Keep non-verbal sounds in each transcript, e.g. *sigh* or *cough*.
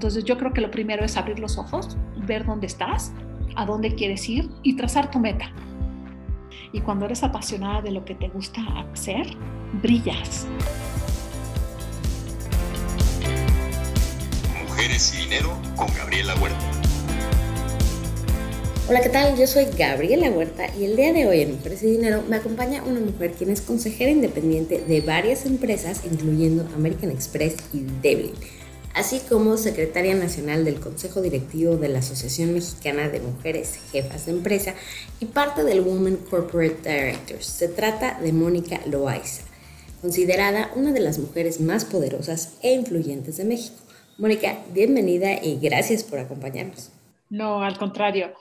Entonces yo creo que lo primero es abrir los ojos, ver dónde estás, a dónde quieres ir y trazar tu meta. Y cuando eres apasionada de lo que te gusta hacer, brillas. Mujeres y Dinero con Gabriela Huerta. Hola, ¿qué tal? Yo soy Gabriela Huerta y el día de hoy en Mujeres y Dinero me acompaña una mujer quien es consejera independiente de varias empresas, incluyendo American Express y Devlin así como secretaria nacional del Consejo Directivo de la Asociación Mexicana de Mujeres Jefas de Empresa y parte del Women Corporate Directors. Se trata de Mónica Loaiza, considerada una de las mujeres más poderosas e influyentes de México. Mónica, bienvenida y gracias por acompañarnos. No, al contrario.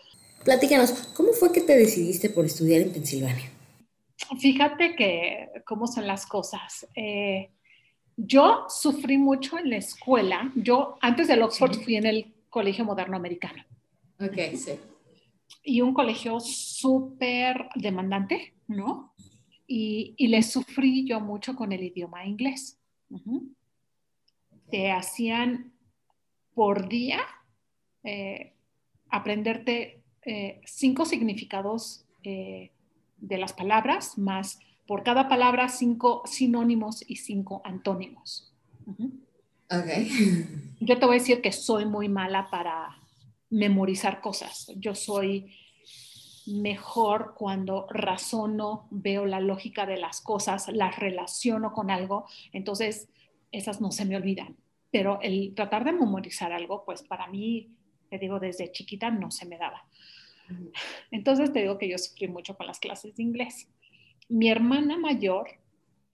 Platícanos, ¿cómo fue que te decidiste por estudiar en Pensilvania? Fíjate que cómo son las cosas. Eh, yo sufrí mucho en la escuela. Yo antes del Oxford fui en el Colegio Moderno Americano. Ok, sí. Y un colegio súper demandante, ¿no? Y, y, le sufrí yo mucho con el idioma inglés. Te hacían por día eh, aprenderte eh, cinco significados eh, de las palabras más por cada palabra cinco sinónimos y cinco antónimos. Yo te voy a decir que soy muy mala para memorizar cosas. Yo soy mejor cuando razono, veo la lógica de las cosas, las relaciono con algo, entonces esas no se me olvidan. Pero el tratar de memorizar algo, pues para mí, te digo, desde chiquita no se me daba. Entonces te digo que yo sufrí mucho con las clases de inglés mi hermana mayor,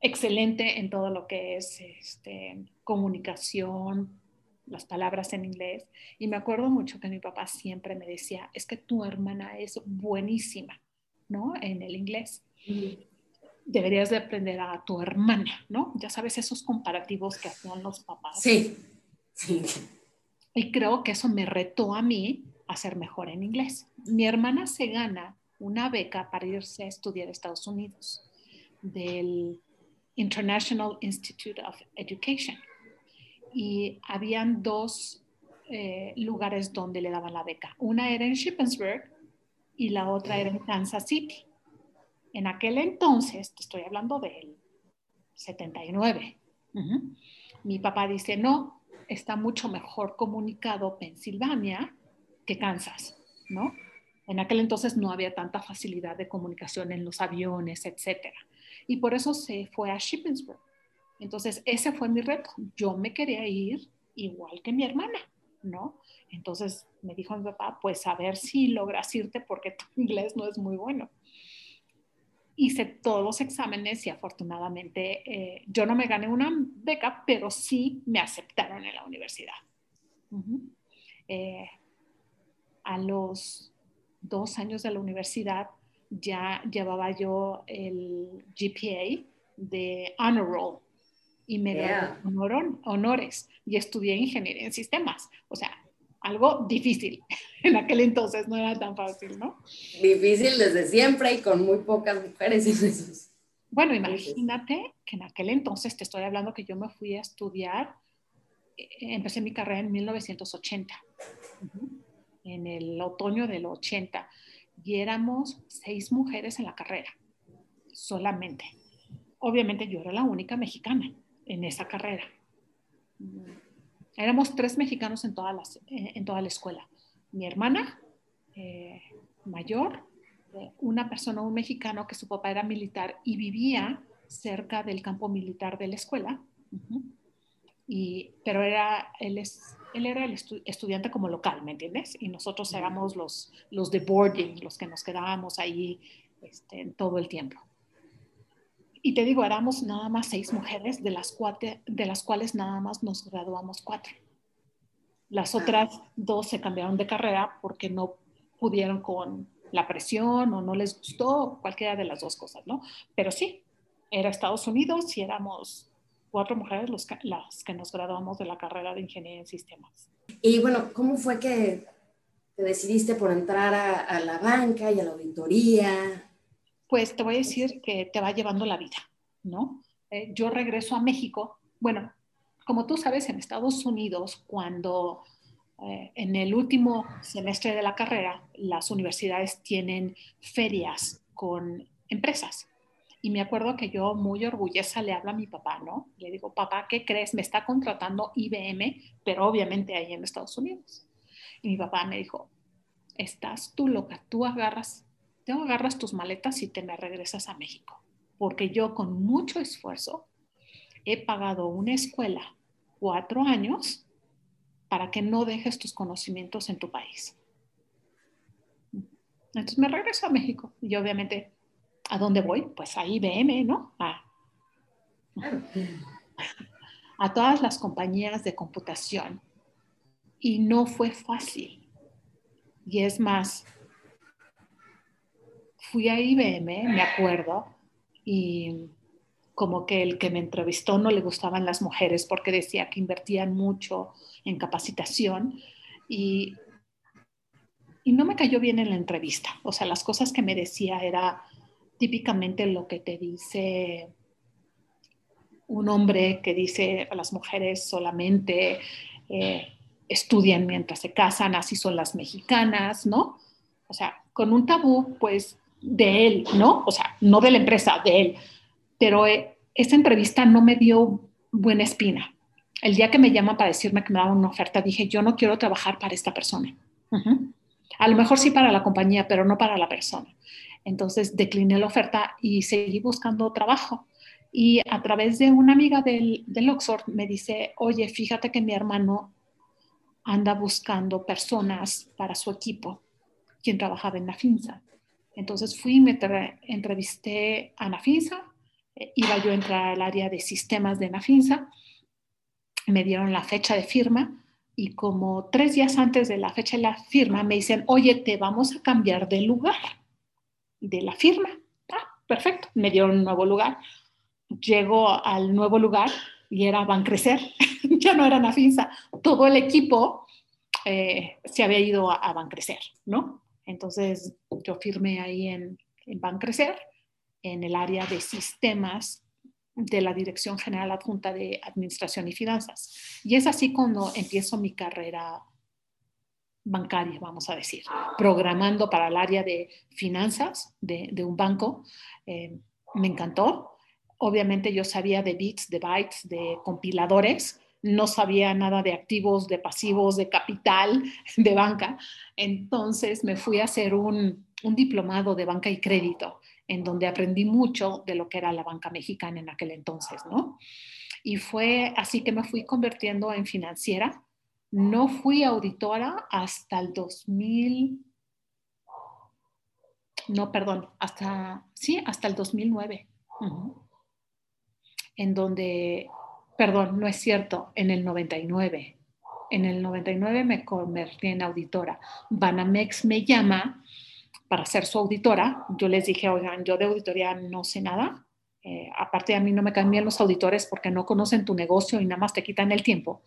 excelente en todo lo que es este, comunicación, las palabras en inglés. Y me acuerdo mucho que mi papá siempre me decía, es que tu hermana es buenísima, ¿no? En el inglés. Deberías de aprender a tu hermana, ¿no? Ya sabes, esos comparativos que hacían los papás. Sí, sí. Y creo que eso me retó a mí a ser mejor en inglés. Mi hermana se gana una beca para irse a estudiar a Estados Unidos del International Institute of Education. Y habían dos eh, lugares donde le daban la beca. Una era en Shippensburg y la otra era en Kansas City. En aquel entonces, te estoy hablando del 79, mi papá dice, no, está mucho mejor comunicado Pensilvania que Kansas, ¿no? En aquel entonces no había tanta facilidad de comunicación en los aviones, etcétera. Y por eso se fue a Shippensburg. Entonces, ese fue mi reto. Yo me quería ir igual que mi hermana, ¿no? Entonces me dijo mi papá, pues a ver si logras irte porque tu *laughs* inglés no es muy bueno. Hice todos los exámenes y afortunadamente eh, yo no me gané una beca, pero sí me aceptaron en la universidad. Eh, a los dos años de la universidad ya llevaba yo el GPA de Honor Roll y me yeah. honores y estudié ingeniería en sistemas. O sea, algo difícil. *laughs* En aquel entonces no era tan fácil, ¿no? Difícil desde siempre y con muy pocas mujeres en esos. Bueno, imagínate que en aquel entonces, te estoy hablando que yo me fui a estudiar, eh, empecé mi carrera en 1980. Uh en el otoño del 80 y éramos seis mujeres en la carrera, solamente. Obviamente yo era la única mexicana en esa carrera. Éramos tres mexicanos en, todas las, eh, en toda la escuela. Mi hermana eh, mayor, eh, una persona, un mexicano que su papá era militar y vivía cerca del campo militar de la escuela. y, pero era, él es él era el estudiante como local, ¿me entiendes? Y nosotros éramos los, los de boarding, los que nos quedábamos ahí este, todo el tiempo. Y te digo, éramos nada más seis mujeres, de las, cuatro, de las cuales nada más nos graduamos cuatro. Las otras dos se cambiaron de carrera porque no pudieron con la presión o no les gustó, cualquiera de las dos cosas, ¿no? Pero sí, era Estados Unidos y éramos cuatro mujeres los las que nos graduamos de la carrera de Ingeniería en Sistemas. Y bueno, ¿cómo fue que te decidiste por entrar a, la banca y a la auditoría? Pues te voy a decir que te va llevando la vida, ¿no? Eh, yo regreso a México, bueno, como tú sabes, en Estados Unidos, cuando eh, en el último semestre de la carrera, las universidades tienen ferias con empresas. Y me acuerdo que yo muy orgullosa le hablo a mi papá, ¿no? Le digo, papá, ¿qué crees? Me está contratando IBM, pero obviamente ahí en Estados Unidos. Y mi papá me dijo, estás tú loca, tú agarras, tú agarras tus maletas y te me regresas a México. Porque yo con mucho esfuerzo he pagado una escuela cuatro años para que no dejes tus conocimientos en tu país. Entonces me regreso a México y obviamente, ¿a dónde voy? Pues a IBM, ¿no? A, a todas las compañías de computación. Y no fue fácil. Y es más, fui a IBM, me acuerdo, y como que el que me entrevistó no le gustaban las mujeres porque decía que invertían mucho en capacitación y, y no me cayó bien en la entrevista. O sea, las cosas que me decía era típicamente lo que te dice un hombre que dice a las mujeres solamente eh, estudian mientras se casan, así son las mexicanas, ¿no? O sea, con un tabú, pues, de él, ¿no? O sea, no de la empresa, de él pero eh, esa entrevista no me dio buena espina. El día que me llama para decirme que me daban una oferta, dije, yo no quiero trabajar para esta persona. A lo mejor sí para la compañía, pero no para la persona. Entonces decliné la oferta y seguí buscando trabajo. Y a través de una amiga del, del Oxford me dice, oye, fíjate que mi hermano anda buscando personas para su equipo, quien trabajaba en Nafinsa. Entonces fui me entrevisté a Nafinsa iba yo a entrar al área de sistemas de Nafinsa, me dieron la fecha de firma y como tres días antes de la fecha de la firma me dicen, oye, te vamos a cambiar de lugar, de la firma. Ah, perfecto, me dieron un nuevo lugar. Llego al nuevo lugar y era Bancrecer, *laughs* ya no era Nafinsa, todo el equipo eh, se había ido a, a Bancrecer, ¿no? Entonces yo firmé ahí en, en Bancrecer en el área de sistemas de la Dirección General Adjunta de Administración y Finanzas. Y es así cuando empiezo mi carrera bancaria, vamos a decir, programando para el área de finanzas de, un banco. Eh, me encantó. Obviamente yo sabía de bits, de bytes, de compiladores, no sabía nada de activos, de pasivos, de capital, *laughs* de banca. Entonces me fui a hacer un, un diplomado de banca y crédito en donde aprendí mucho de lo que era la banca mexicana en aquel entonces, ¿no? Y fue así que me fui convirtiendo en financiera. No fui auditora hasta el 2000, no, perdón, hasta, sí, hasta el 2009, en donde, perdón, no es cierto, en el 99. En el 99 me convertí en auditora. Banamex me llama para ser su auditora. Yo les dije, oigan, yo de auditoría no sé nada. Eh, aparte a mí no me cambian los auditores porque no conocen tu negocio y nada más te quitan el tiempo.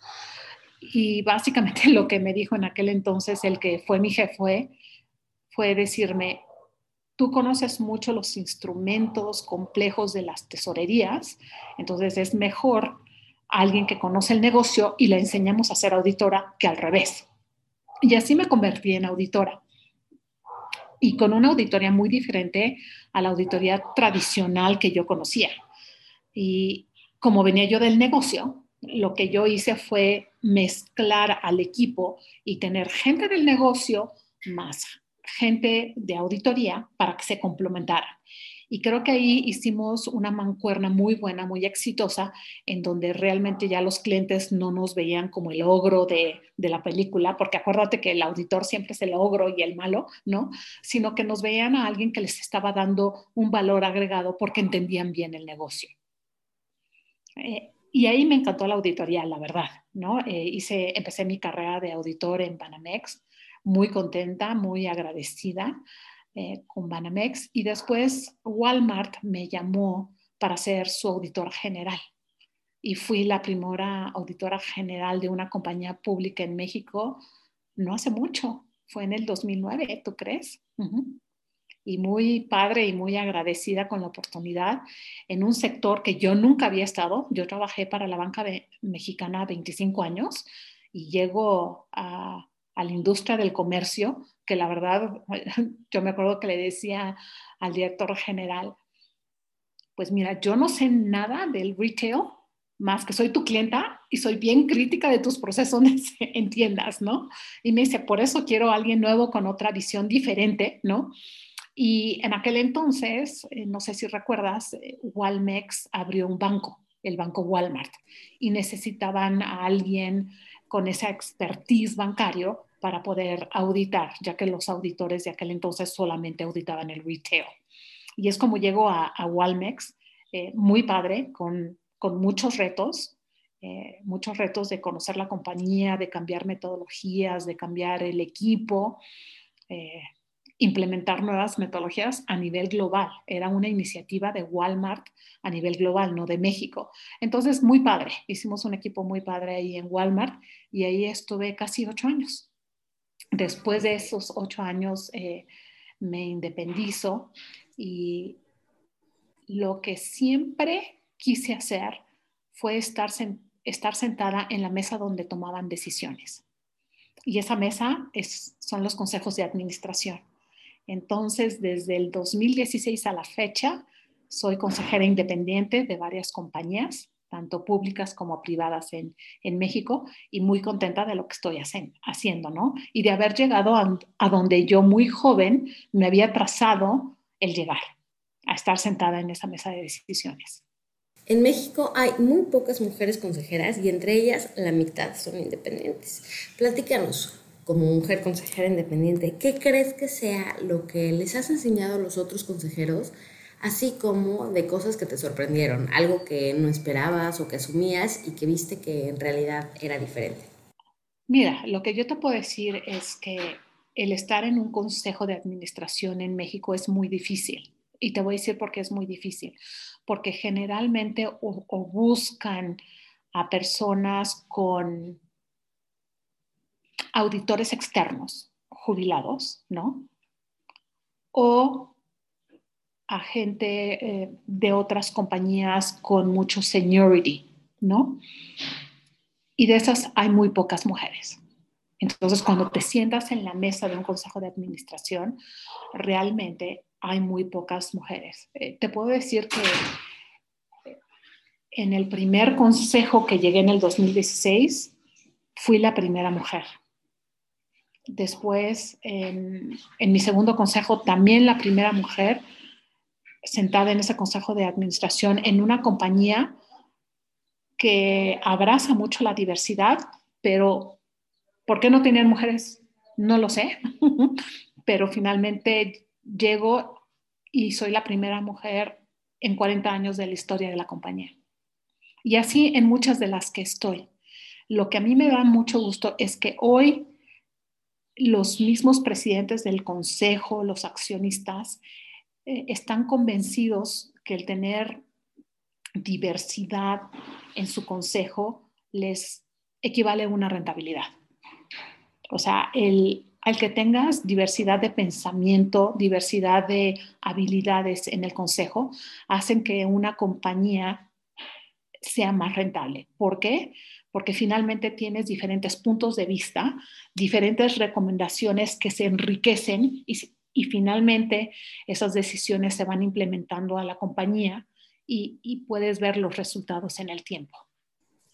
Y básicamente *laughs* lo que me dijo en aquel entonces el que fue mi jefe fue, decirme, tú conoces mucho los instrumentos complejos de las tesorerías, entonces es mejor alguien que conoce el negocio y le enseñamos a ser auditora que al revés. Y así me convertí en auditora y con una auditoría muy diferente a la auditoría tradicional que yo conocía. Y como venía yo del negocio, lo que yo hice fue mezclar al equipo y tener gente del negocio más gente de auditoría para que se complementaran. Y creo que ahí hicimos una mancuerna muy buena, muy exitosa, en donde realmente ya los clientes no nos veían como el ogro de, de, la película, porque acuérdate que el auditor siempre es el ogro y el malo, ¿no? Sino que nos veían a alguien que les estaba dando un valor agregado porque entendían bien el negocio. Eh, y ahí me encantó la auditoría, la verdad, ¿no? Eh, hice, empecé mi carrera de auditor en Banamex, muy contenta, muy agradecida. Eh, con Banamex y después Walmart me llamó para ser su auditor general y fui la primera auditora general de una compañía pública en México no hace mucho, fue en el 2009, ¿tú crees? Y muy padre y muy agradecida con la oportunidad en un sector que yo nunca había estado. Yo trabajé para la banca mexicana 25 años y llego a, a la industria del comercio, que la verdad, *laughs* yo me acuerdo que le decía al director general, pues mira, yo no sé nada del retail, más que soy tu clienta y soy bien crítica de tus procesos *laughs* en tiendas, ¿no? Y me dice, por eso quiero a alguien nuevo con otra visión diferente, ¿no? Y en aquel entonces, eh, no sé si recuerdas, eh, Walmex abrió un banco, el banco Walmart, y necesitaban a alguien con esa expertise bancario para poder auditar, ya que los auditores de aquel entonces solamente auditaban el retail. Y es como llego a, a Walmex, eh, muy padre, con, con muchos retos, muchos retos de conocer la compañía, de cambiar metodologías, de cambiar el equipo, implementar nuevas metodologías a nivel global. Era una iniciativa de Walmart a nivel global, no de México. Entonces, muy padre. Hicimos un equipo muy padre ahí en Walmart y ahí estuve casi ocho años. Después de esos ocho años eh, me independizo y lo que siempre quise hacer fue estar, estar sentada en la mesa donde tomaban decisiones. Y esa mesa es, son los consejos de administración. Entonces, desde el 2016 a la fecha, soy consejera independiente de varias compañías tanto públicas como privadas en, México, y muy contenta de lo que estoy haciendo, ¿no? Y de haber llegado a, donde yo muy joven me había trazado el llegar, a estar sentada en esa mesa de decisiones. En México hay muy pocas mujeres consejeras y entre ellas la mitad son independientes. Platícanos, como mujer consejera independiente, ¿qué crees que sea lo que les has enseñado a los otros consejeros así como de cosas que te sorprendieron, algo que no esperabas o que asumías y que viste que en realidad era diferente. Mira, lo que yo te puedo decir es que el estar en un consejo de administración en México es muy difícil. Y te voy a decir por qué es muy difícil. Porque generalmente o, buscan a personas con auditores externos jubilados, ¿no? O a gente eh, de otras compañías con mucho seniority, ¿no? Y de esas hay muy pocas mujeres. Entonces, cuando te sientas en la mesa de un consejo de administración, realmente hay muy pocas mujeres. Eh, te puedo decir que en el primer consejo que llegué en el 2016, fui la primera mujer. Después, en, mi segundo consejo, también la primera mujer sentada en ese consejo de administración en una compañía que abraza mucho la diversidad, pero ¿por qué no tenían mujeres? No lo sé, *laughs* pero finalmente llego y soy la primera mujer en 40 años de la historia de la compañía. Y así en muchas de las que estoy. Lo que a mí me da mucho gusto es que hoy los mismos presidentes del consejo, los accionistas, eh, están convencidos que el tener diversidad en su consejo les equivale a una rentabilidad. O sea, el, al que tengas diversidad de pensamiento, diversidad de habilidades en el consejo, hacen que una compañía sea más rentable. ¿Por qué? Finalmente tienes diferentes puntos de vista, diferentes recomendaciones que se enriquecen y, y finalmente esas decisiones se van implementando a la compañía y, puedes ver los resultados en el tiempo.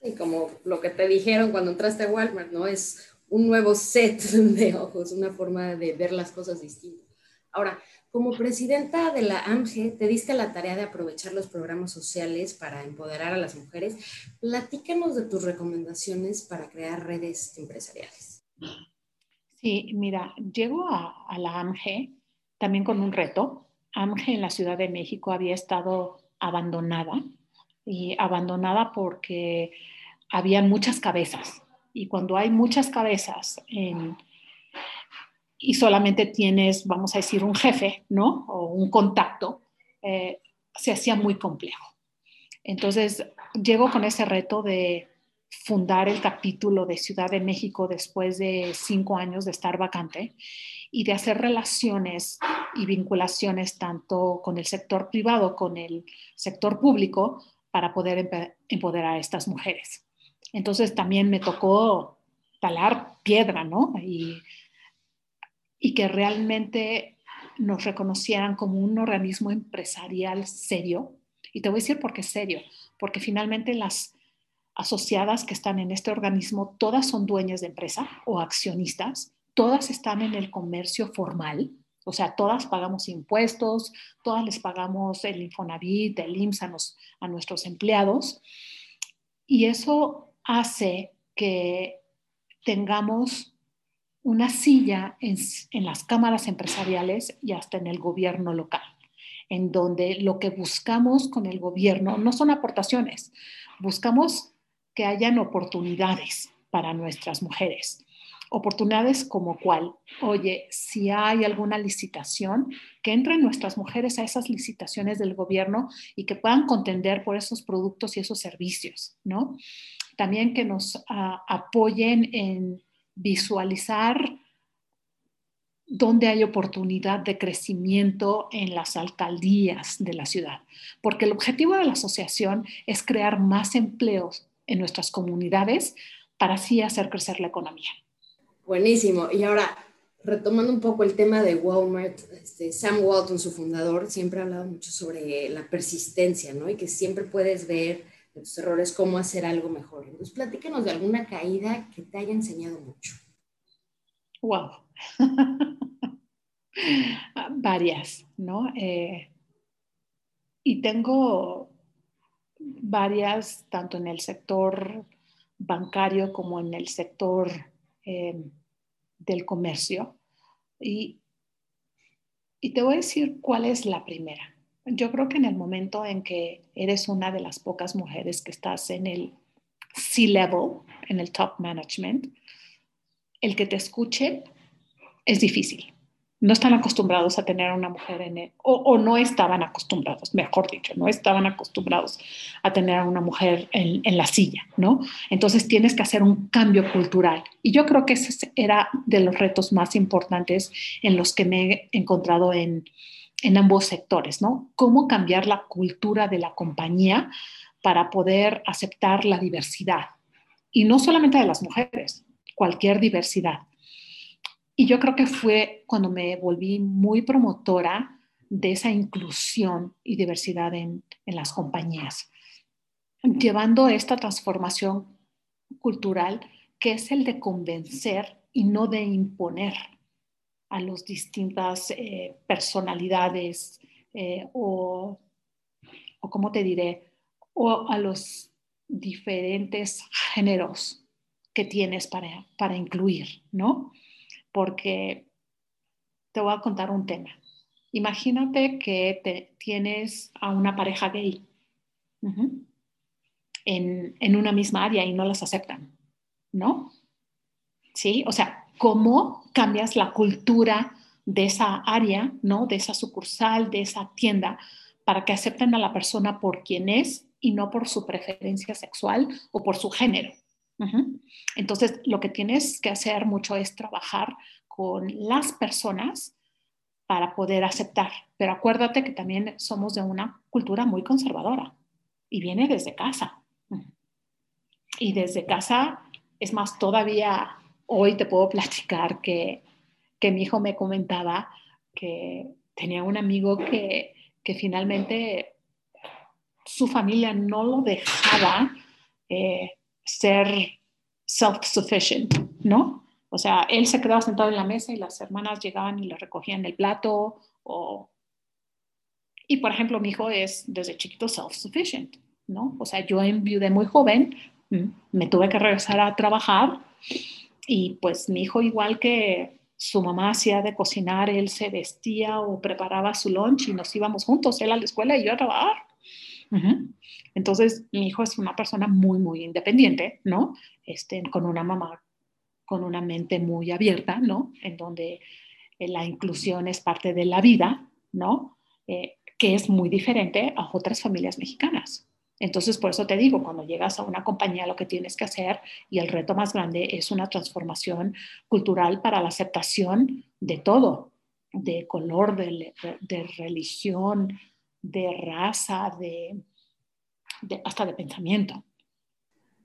Y como lo que te dijeron cuando entraste a Walmart, ¿no? Es un nuevo set *laughs* de ojos, una forma de ver las cosas distintas. Ahora, como presidenta de la AMGE, te diste la tarea de aprovechar los programas sociales para empoderar a las mujeres. Platícanos de tus recomendaciones para crear redes empresariales. Sí, mira, llego a, la AMGE también con un reto. AMGE en la Ciudad de México había estado abandonada y abandonada porque había muchas cabezas. Y cuando hay muchas cabezas y solamente tienes, vamos a decir, un jefe, ¿no? O un contacto, eh, se hacía muy complejo. Entonces, llego con ese reto de fundar el capítulo de Ciudad de México después de cinco años de estar vacante y de hacer relaciones y vinculaciones tanto con el sector privado, con el sector público, para poder empoderar a estas mujeres. Entonces también me tocó talar piedra, ¿no? Y, y que realmente nos reconocieran como un organismo empresarial serio. Y te voy a decir por qué serio, porque finalmente las asociadas que están en este organismo, todas son dueñas de empresa o accionistas, todas están en el comercio formal, o sea, todas pagamos impuestos, todas les pagamos el Infonavit, el IMSS a, a nuestros empleados. Y eso hace que tengamos una silla en, las cámaras empresariales y hasta en el gobierno local, en donde lo que buscamos con el gobierno no son aportaciones, buscamos que hayan oportunidades para nuestras mujeres. Oportunidades como cuál, oye, si hay alguna licitación, que entren nuestras mujeres a esas licitaciones del gobierno y que puedan contender por esos productos y esos servicios, ¿no? También que nos uh, apoyen en visualizar dónde hay oportunidad de crecimiento en las alcaldías de la ciudad, porque el objetivo de la asociación es crear más empleos en nuestras comunidades para así hacer crecer la economía. Buenísimo. Y ahora, retomando un poco el tema de Walmart, este, Sam Walton, su fundador, siempre ha hablado mucho sobre la persistencia, ¿no? Y que siempre puedes ver tus errores cómo hacer algo mejor. Entonces, platícanos de alguna caída que te haya enseñado mucho. Wow. *laughs* Varias, ¿no? Eh, y tengo varias, tanto en el sector bancario como en el sector eh, del comercio. Y, y te voy a decir cuál es la primera. Yo creo que en el momento en que eres una de las pocas mujeres que estás en el C-level, en el top management, el que te escuche es difícil no están acostumbrados a tener a una mujer en él, o, no estaban acostumbrados, mejor dicho, no estaban acostumbrados a tener a una mujer en, la silla, ¿no? Entonces tienes que hacer un cambio cultural. Y yo creo que ese era de los retos más importantes en los que me he encontrado en, en ambos sectores, ¿no? Cómo cambiar la cultura de la compañía para poder aceptar la diversidad. Y no solamente de las mujeres, cualquier diversidad. Y yo creo que fue cuando me volví muy promotora de esa inclusión y diversidad en, en las compañías, llevando esta transformación cultural que es el de convencer y no de imponer a las distintas eh, personalidades eh, o, o, ¿cómo te diré? O a los diferentes géneros que tienes para, para incluir, ¿no? porque te voy a contar un tema. Imagínate que te, tienes a una pareja gay en, en, una misma área y no las aceptan, ¿no? ¿Sí? O sea, ¿cómo cambias la cultura de esa área, ¿no? De esa sucursal, de esa tienda, para que acepten a la persona por quien es y no por su preferencia sexual o por su género? Entonces, lo que tienes que hacer mucho es trabajar con las personas para poder aceptar. Pero acuérdate que también somos de una cultura muy conservadora y viene desde casa. Y desde casa, es más, todavía hoy te puedo platicar que, que mi hijo me comentaba que tenía un amigo que, que finalmente su familia no lo dejaba eh, ser self-sufficient, ¿no? O sea, él se quedaba sentado en la mesa y las hermanas llegaban y le recogían el plato. O... Y, por ejemplo, mi hijo es desde chiquito self-sufficient, ¿no? O sea, yo enviudé muy joven, mm, me tuve que regresar a trabajar y pues mi hijo igual que su mamá hacía de cocinar, él se vestía o preparaba su lunch y nos íbamos juntos, él a la escuela y yo a trabajar. Entonces, mi hijo es una persona muy, muy independiente, ¿no? Este, con una mamá con una mente muy abierta, ¿no? En donde eh, la inclusión es parte de la vida, ¿no? Eh, que es muy diferente a otras familias mexicanas. Entonces, por eso te digo, cuando llegas a una compañía, lo que tienes que hacer y el reto más grande es una transformación cultural para la aceptación de todo, de color, de, de religión, de raza, de, hasta de pensamiento.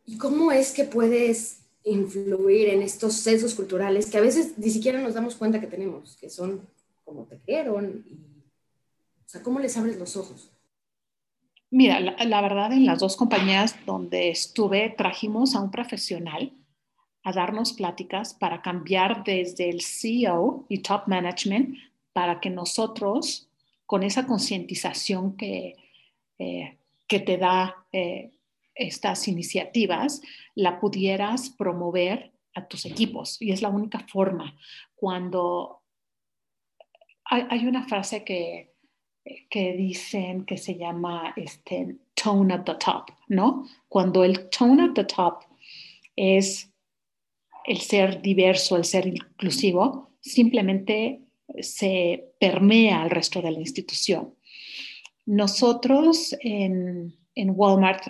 ¿Y cómo es que puedes influir en estos censos culturales que a veces ni siquiera nos damos cuenta que tenemos, que son como te quieren. o sea, ¿cómo les abres los ojos? Mira, la, verdad, en las dos compañías donde estuve, trajimos a un profesional a darnos pláticas para cambiar desde el CEO y top management para que nosotros, con esa concientización que, eh, que te da eh, estas iniciativas, la pudieras promover a tus equipos. Y es la única forma. Cuando hay, una frase que, que dicen que se llama este, tone at the top, ¿no? Cuando el tone at the top es el ser diverso, el ser inclusivo, simplemente se permea al resto de la institución. Nosotros en, en Walmart,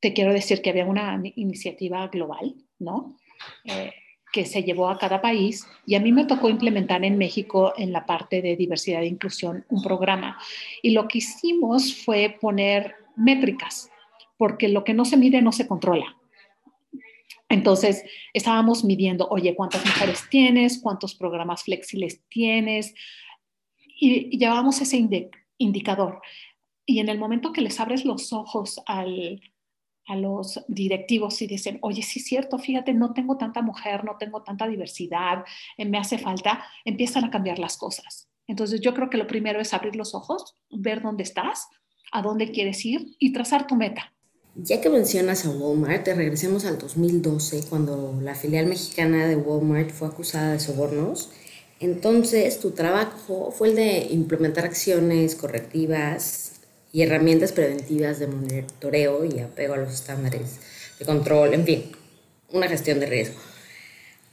te quiero decir que había una iniciativa global, ¿no? Eh, que se llevó a cada país y a mí me tocó implementar en México en la parte de diversidad e inclusión un programa. Y lo que hicimos fue poner métricas, porque lo que no se mide no se controla. Entonces, estábamos midiendo, oye, ¿cuántas mujeres tienes? ¿Cuántos programas flexibles tienes? Y, llevábamos ese indicador. Y en el momento que les abres los ojos al, a los directivos y dicen, oye, sí es cierto, fíjate, no tengo tanta mujer, no tengo tanta diversidad, eh, me hace falta, empiezan a cambiar las cosas. Entonces yo creo que lo primero es abrir los ojos, ver dónde estás, a dónde quieres ir y trazar tu meta. Ya que mencionas a Walmart, regresemos al 2012, cuando la filial mexicana de Walmart fue acusada de sobornos. Entonces, tu trabajo fue el de implementar acciones correctivas y herramientas preventivas de monitoreo y apego a los estándares de control, en fin, una gestión de riesgo.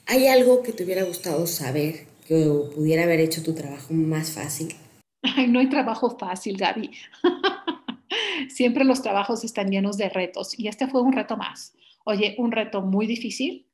¿Hay algo que te hubiera gustado saber que pudiera haber hecho tu trabajo más fácil? Ay, no hay trabajo fácil, Gaby. *laughs* Siempre los trabajos están llenos de retos y este fue un reto más. Oye, un reto muy difícil,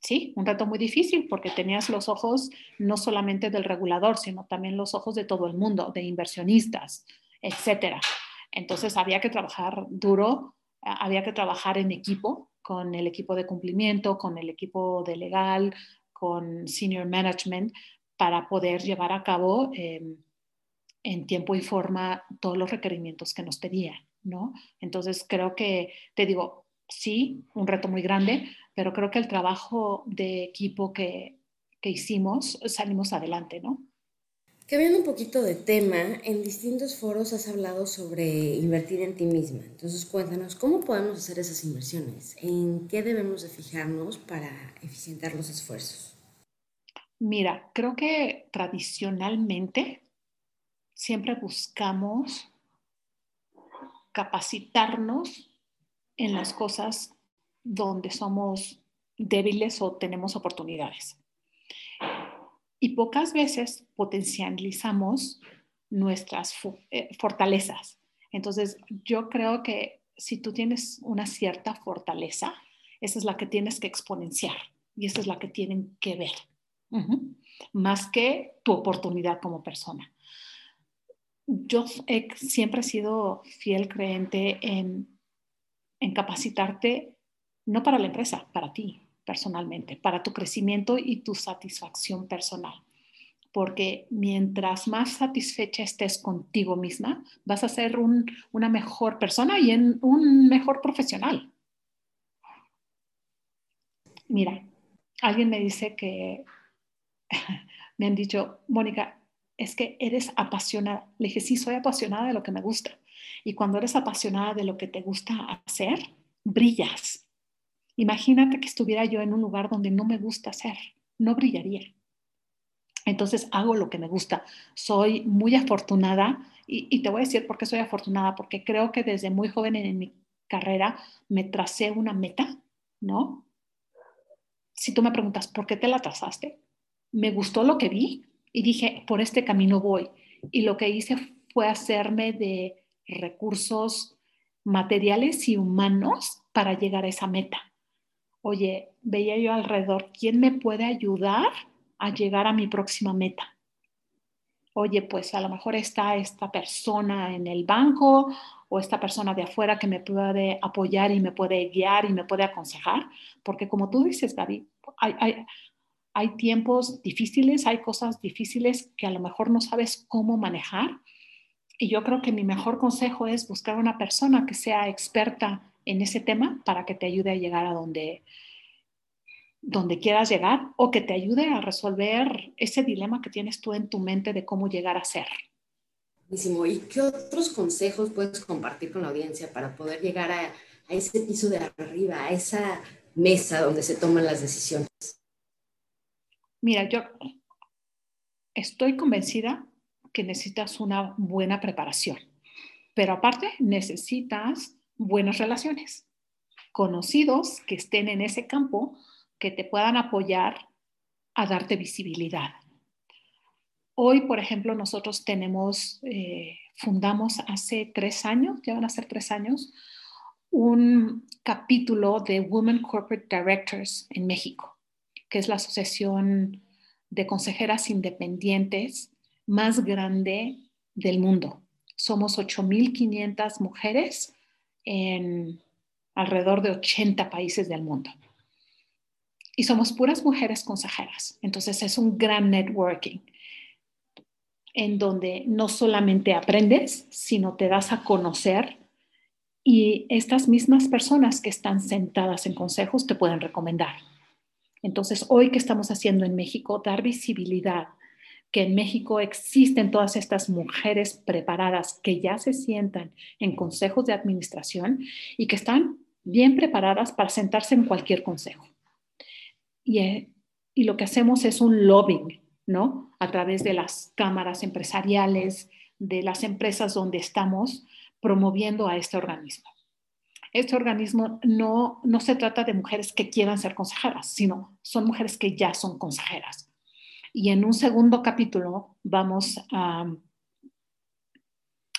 sí, un reto muy difícil porque tenías los ojos no solamente del regulador, sino también los ojos de todo el mundo, de inversionistas, etcétera. Entonces había que trabajar duro, había que trabajar en equipo, con el equipo de cumplimiento, con el equipo de legal, con senior management, para poder llevar a cabo em, en tiempo y forma todos los requerimientos que nos pedían, ¿no? Entonces creo que, te digo, sí, un reto muy grande, pero creo que el trabajo de equipo que, que hicimos, salimos adelante, ¿no? Cambiando un poquito de tema, en distintos foros has hablado sobre invertir en ti misma. Entonces cuéntanos, ¿cómo podemos hacer esas inversiones? ¿En qué debemos de fijarnos para eficientar los esfuerzos? Mira, creo que tradicionalmente siempre buscamos capacitarnos en las cosas donde somos débiles o tenemos oportunidades y pocas veces potencializamos nuestras eh, fortalezas. Entonces, yo creo que si tú tienes una cierta fortaleza, esa es la que tienes que exponenciar y esa es la que tienen que ver, más que tu oportunidad como persona. Yo siempre he sido fiel creyente en, en capacitarte, no para la empresa, para ti, personalmente, para tu crecimiento y tu satisfacción personal. Porque mientras más satisfecha estés contigo misma, vas a ser una mejor persona y en, un mejor profesional. Mira, alguien me dice que, *laughs* me han dicho, Mónica, es que eres apasionada. Le dije, sí, soy apasionada de lo que me gusta. Y cuando eres apasionada de lo que te gusta hacer, brillas, Imagínate que estuviera yo en un lugar donde no me gusta hacer, no brillaría. Entonces hago lo que me gusta. Soy muy afortunada y, te voy a decir por qué soy afortunada, porque creo que desde muy joven en, mi carrera me tracé una meta, ¿no? Si tú me preguntas, ¿por qué te la trazaste? Me gustó lo que vi y dije, por este camino voy. Y lo que hice fue hacerme de recursos materiales y humanos para llegar a esa meta oye, veía yo alrededor, ¿quién me puede ayudar a llegar a mi próxima meta? oye, pues a lo mejor está esta persona en el banco o esta persona de afuera que me puede apoyar y me puede guiar y me puede aconsejar, porque como tú dices, Gaby, hay, hay, tiempos difíciles, hay cosas difíciles que a lo mejor no sabes cómo manejar. Y yo creo que mi mejor consejo es buscar una persona que sea experta en ese tema para que te ayude a llegar a donde, donde quieras llegar o que te ayude a resolver ese dilema que tienes tú en tu mente de cómo llegar a ser. ¿Y qué otros consejos puedes compartir con la audiencia para poder llegar a, a ese piso de arriba, a esa mesa donde se toman las decisiones? Mira, yo estoy convencida que necesitas una buena preparación, pero aparte necesitas buenas relaciones, conocidos que estén en ese campo que te puedan apoyar a darte visibilidad. Hoy, por ejemplo, nosotros tenemos, eh, fundamos hace tres años, ya van a ser tres años, un capítulo de Women Corporate Directors en México, que es la asociación de consejeras independientes más grande del mundo. Somos 8.500 mujeres en alrededor de 80 países del mundo. Y somos puras mujeres consejeras. Entonces es un gran networking en donde no solamente aprendes, sino te das a conocer y estas mismas personas que están sentadas en consejos te pueden recomendar. Entonces, hoy que estamos haciendo en México, dar visibilidad, que en México existen todas estas mujeres preparadas que ya se sientan en consejos de administración y que están bien preparadas para sentarse en cualquier consejo. Y, eh, y lo que hacemos es un lobbying ¿no? A través de las cámaras empresariales, de las empresas donde estamos promoviendo a este organismo. Este organismo no, no se trata de mujeres que quieran ser consejeras, sino son mujeres que ya son consejeras. Y en un segundo capítulo vamos a,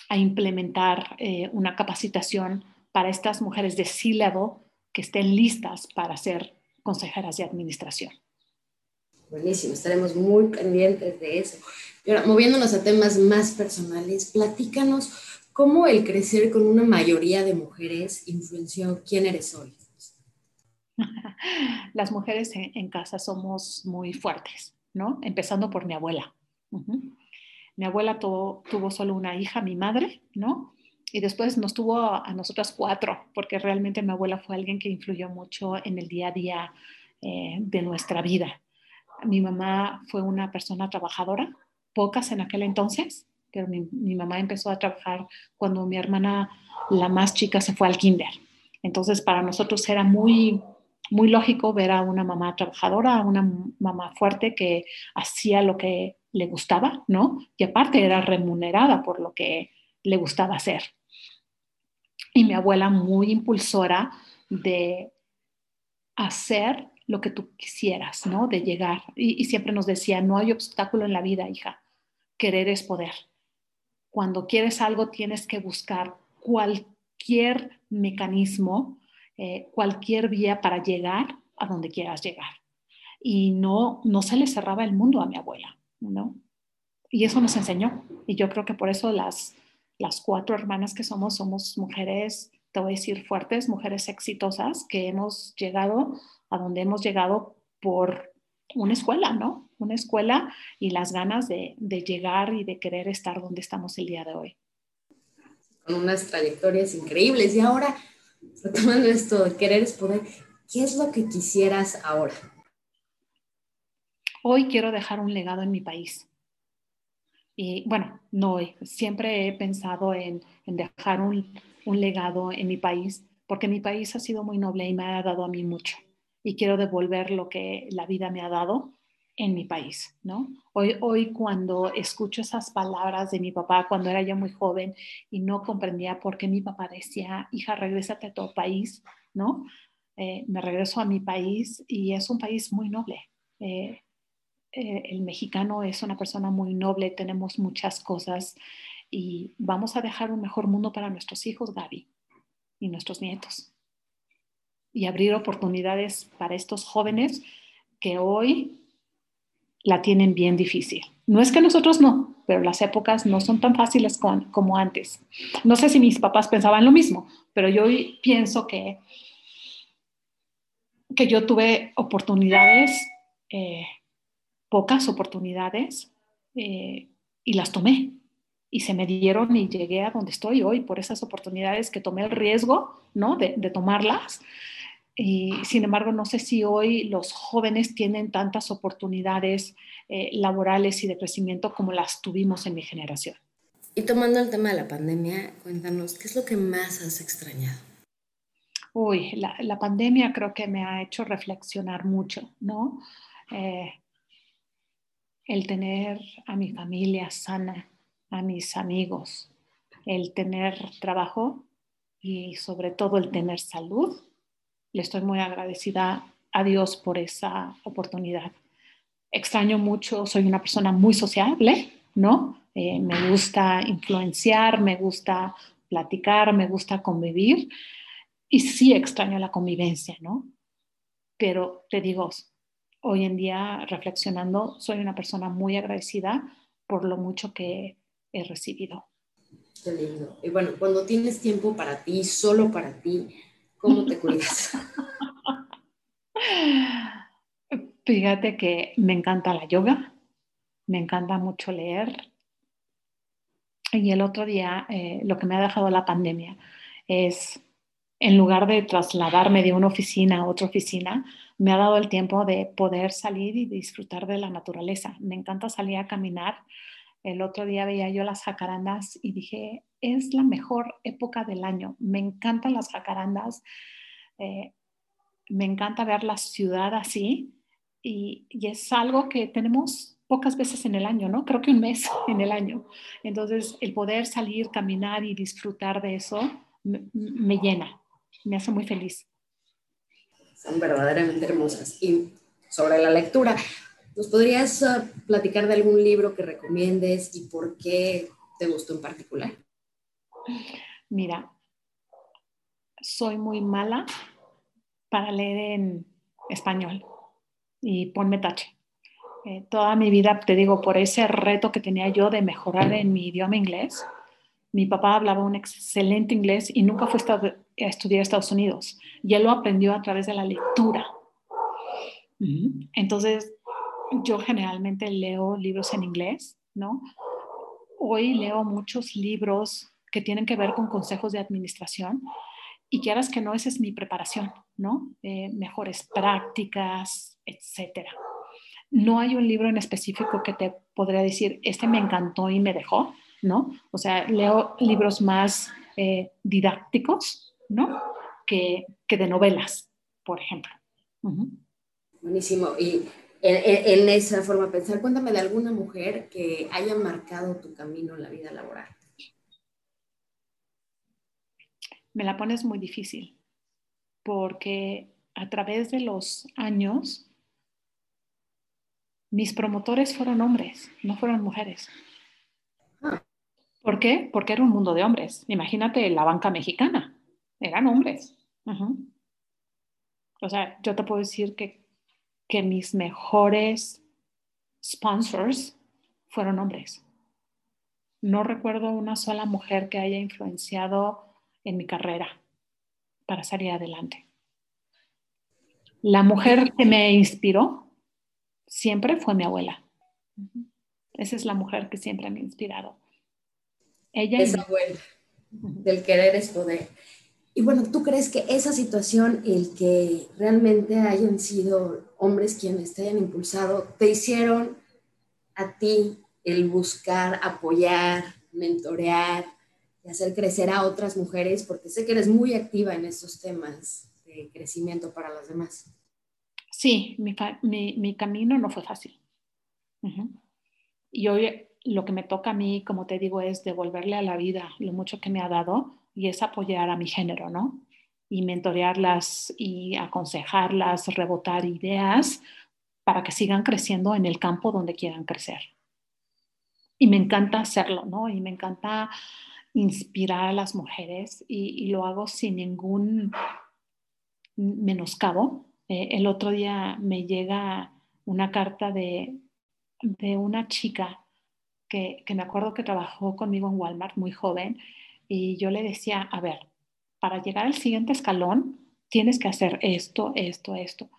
a implementar eh, una capacitación para estas mujeres de C-Level que estén listas para ser consejeras de administración. Buenísimo, estaremos muy pendientes de eso. Y ahora, moviéndonos a temas más personales, platícanos cómo el crecer con una mayoría de mujeres influenció quién eres hoy. *laughs* Las mujeres en, casa somos muy fuertes, ¿no? Empezando por mi abuela. Mi abuela tuvo, solo una hija, mi madre, ¿no? Y después nos tuvo a, nosotras cuatro, porque realmente mi abuela fue alguien que influyó mucho en el día a día eh, de nuestra vida. Mi mamá fue una persona trabajadora, pocas en aquel entonces, pero mi, mamá empezó a trabajar cuando mi hermana, la más chica, se fue al kinder. Entonces, para nosotros era muy, muy lógico ver a una mamá trabajadora, a una mamá fuerte que hacía lo que le gustaba, ¿no? Y aparte era remunerada por lo que le gustaba hacer. Y mi abuela muy impulsora de hacer lo que tú quisieras, ¿no? De llegar. Y, siempre nos decía, no hay obstáculo en la vida, hija. Querer es poder. Cuando quieres algo, tienes que buscar cualquier mecanismo, eh, cualquier vía para llegar a donde quieras llegar. Y no, no se le cerraba el mundo a mi abuela, ¿no? Y eso nos enseñó. Y yo creo que por eso las, las cuatro hermanas que somos, somos mujeres, te voy a decir, fuertes, mujeres exitosas, que hemos llegado a donde hemos llegado por una escuela, ¿no? Una escuela y las ganas de, llegar y de querer estar donde estamos el día de hoy. Con unas trayectorias increíbles. Y ahora, retomando esto querer es poder, ¿qué es lo que quisieras ahora? Hoy quiero dejar un legado en mi país. Y bueno, no hoy, siempre he pensado en, dejar un, un legado en mi país, porque mi país ha sido muy noble y me ha dado a mí mucho y quiero devolver lo que la vida me ha dado en mi país, ¿no? Hoy, hoy cuando escucho esas palabras de mi papá cuando era yo muy joven y no comprendía por qué mi papá decía, hija, regrésate a tu país, ¿no? Eh, me regreso a mi país y es un país muy noble. Eh, eh, el mexicano es una persona muy noble, tenemos muchas cosas y vamos a dejar un mejor mundo para nuestros hijos, Gaby, y nuestros nietos y abrir oportunidades para estos jóvenes que hoy la tienen bien difícil. No es que nosotros no, pero las épocas no son tan fáciles como antes. No sé si mis papás pensaban lo mismo, pero yo pienso que, que yo tuve oportunidades, eh, pocas oportunidades, eh, y las tomé. Y se me dieron y llegué a donde estoy hoy por esas oportunidades que tomé el riesgo ¿no? de, de tomarlas. Y, sin embargo, no sé si hoy los jóvenes tienen tantas oportunidades eh, laborales y de crecimiento como las tuvimos en mi generación. Y tomando el tema de la pandemia, cuéntanos, ¿qué es lo que más has extrañado? Uy, la, la pandemia creo que me ha hecho reflexionar mucho, ¿no? Eh, el tener a mi familia sana, a mis amigos, el tener trabajo y sobre todo el tener salud le estoy muy agradecida a Dios por esa oportunidad. Extraño mucho, soy una persona muy sociable, ¿no? Eh, me gusta influenciar, me gusta platicar, me gusta convivir y sí extraño la convivencia, ¿no? Pero te digo, hoy en día reflexionando, soy una persona muy agradecida por lo mucho que he recibido. Qué lindo. Y bueno, cuando tienes tiempo para ti, solo para ti, ¿Cómo te cuidas? *laughs* Fíjate que me encanta la yoga, me encanta mucho leer. Y el otro día, eh, lo que me ha dejado la pandemia es, en lugar de trasladarme de una oficina a otra oficina, me ha dado el tiempo de poder salir y disfrutar de la naturaleza. Me encanta salir a caminar. El otro día veía yo las jacarandas y dije, es la mejor época del año. Me encantan las jacarandas, eh, me encanta ver la ciudad así y, es algo que tenemos pocas veces en el año, ¿no? Creo que un mes *laughs* en el año. Entonces, el poder salir, caminar y disfrutar de eso me, llena, me hace muy feliz. Son verdaderamente hermosas. Y sobre la lectura, ¿nos podrías uh, platicar de algún libro que recomiendes y por qué te gustó en particular? Mira, soy muy mala para leer en español y ponme tache. Eh, toda mi vida, te digo, por ese reto que tenía yo de mejorar en mi idioma inglés, mi papá hablaba un excelente inglés y nunca fue a estudiar a Estados Unidos. Y él lo aprendió a través de la lectura. Entonces, yo generalmente leo libros en inglés, ¿no? Hoy leo muchos libros que tienen que ver con consejos de administración y quieras que no, esa es mi preparación, ¿no? Eh, mejores prácticas, etcétera. No hay un libro en específico que te podría decir, este me encantó y me dejó, ¿no? O sea, leo libros más eh, didácticos, ¿no? Que, que, de novelas, por ejemplo. Buenísimo. Y en, en, esa forma de pensar, cuéntame de alguna mujer que haya marcado tu camino en la vida laboral. me la pones muy difícil, porque a través de los años, mis promotores fueron hombres, no fueron mujeres. ¿Por qué? Porque era un mundo de hombres. Imagínate la banca mexicana, eran hombres. O sea, yo te puedo decir que, que mis mejores sponsors fueron hombres. No recuerdo una sola mujer que haya influenciado en mi carrera para salir adelante. La mujer que me inspiró siempre fue mi abuela. Esa es la mujer que siempre me ha inspirado. Ella es abuela. Del querer es poder. Y bueno, ¿tú crees que esa situación, el que realmente hayan sido hombres quienes te hayan impulsado, te hicieron a ti el buscar, apoyar, mentorear, hacer crecer a otras mujeres, porque sé que eres muy activa en estos temas de crecimiento para las demás. Sí, mi, mi, camino no fue fácil. Y hoy lo que me toca a mí, como te digo, es devolverle a la vida lo mucho que me ha dado y es apoyar a mi género, ¿no? Y mentorearlas y aconsejarlas, rebotar ideas para que sigan creciendo en el campo donde quieran crecer. Y me encanta hacerlo, ¿no? Y me encanta inspirar a las mujeres y, lo hago sin ningún menoscabo. Eh, el otro día me llega una carta de, de una chica que, que me acuerdo que trabajó conmigo en Walmart muy joven y yo le decía, a ver, para llegar al siguiente escalón tienes que hacer esto, esto, esto.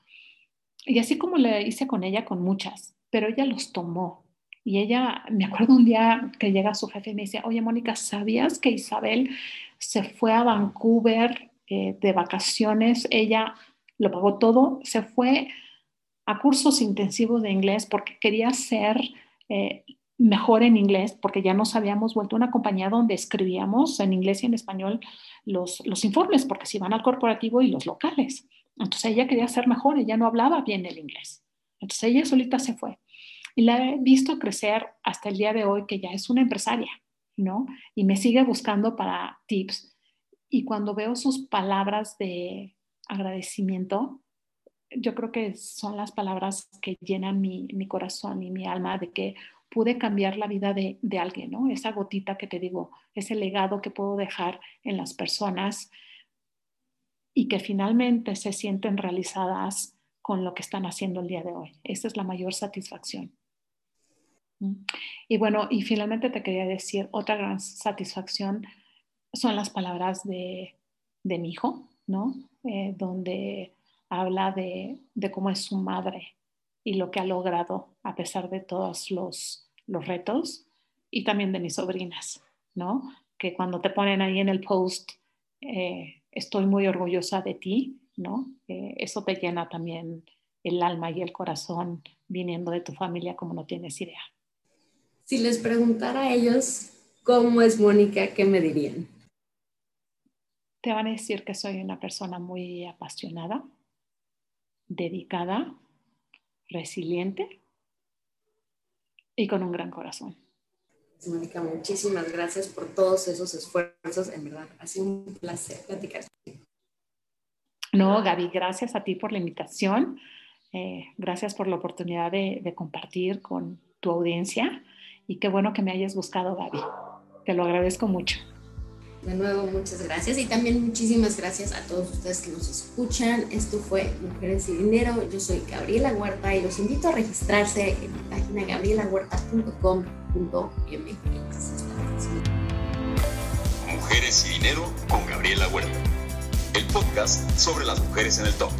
Y así como le hice con ella, con muchas, pero ella los tomó. Y ella, me acuerdo un día que llega su jefe y me dice, oye Mónica, ¿sabías que Isabel se fue a Vancouver eh, de vacaciones? Ella lo pagó todo, se fue a cursos intensivos de inglés porque quería ser eh, mejor en inglés, porque ya nos habíamos vuelto una compañía donde escribíamos en inglés y en español los, los informes, porque se iban al corporativo y los locales. Entonces ella quería ser mejor, ella no hablaba bien el inglés. Entonces ella solita se fue. Y la he visto crecer hasta el día de hoy, que ya es una empresaria, ¿no? Y me sigue buscando para tips. Y cuando veo sus palabras de agradecimiento, yo creo que son las palabras que llenan mi, mi corazón y mi alma de que pude cambiar la vida de, de, alguien, ¿no? Esa gotita que te digo, ese legado que puedo dejar en las personas y que finalmente se sienten realizadas con lo que están haciendo el día de hoy. Esa es la mayor satisfacción. Y bueno, y finalmente te quería decir, otra gran satisfacción son las palabras de, de mi hijo, ¿no? Eh, donde habla de, de, cómo es su madre y lo que ha logrado a pesar de todos los, los retos, y también de mis sobrinas, ¿no? Que cuando te ponen ahí en el post, eh, estoy muy orgullosa de ti, ¿no? Eh, eso te llena también el alma y el corazón viniendo de tu familia como no tienes idea. Si les preguntara a ellos cómo es Mónica, ¿qué me dirían? Te van a decir que soy una persona muy apasionada, dedicada, resiliente y con un gran corazón. Mónica, muchísimas gracias por todos esos esfuerzos. En verdad, ha sido un placer platicar. No, Gaby, gracias a ti por la invitación. Eh, gracias por la oportunidad de, de compartir con tu audiencia y qué bueno que me hayas buscado, Gaby. Te lo agradezco mucho. De nuevo, muchas gracias y también muchísimas gracias a todos ustedes que nos escuchan. Esto fue Mujeres y Dinero. Yo soy Gabriela Huerta y los invito a registrarse en mi página gabrielahuerta.com.mx. Mujeres y Dinero con Gabriela Huerta. El podcast sobre las mujeres en el top.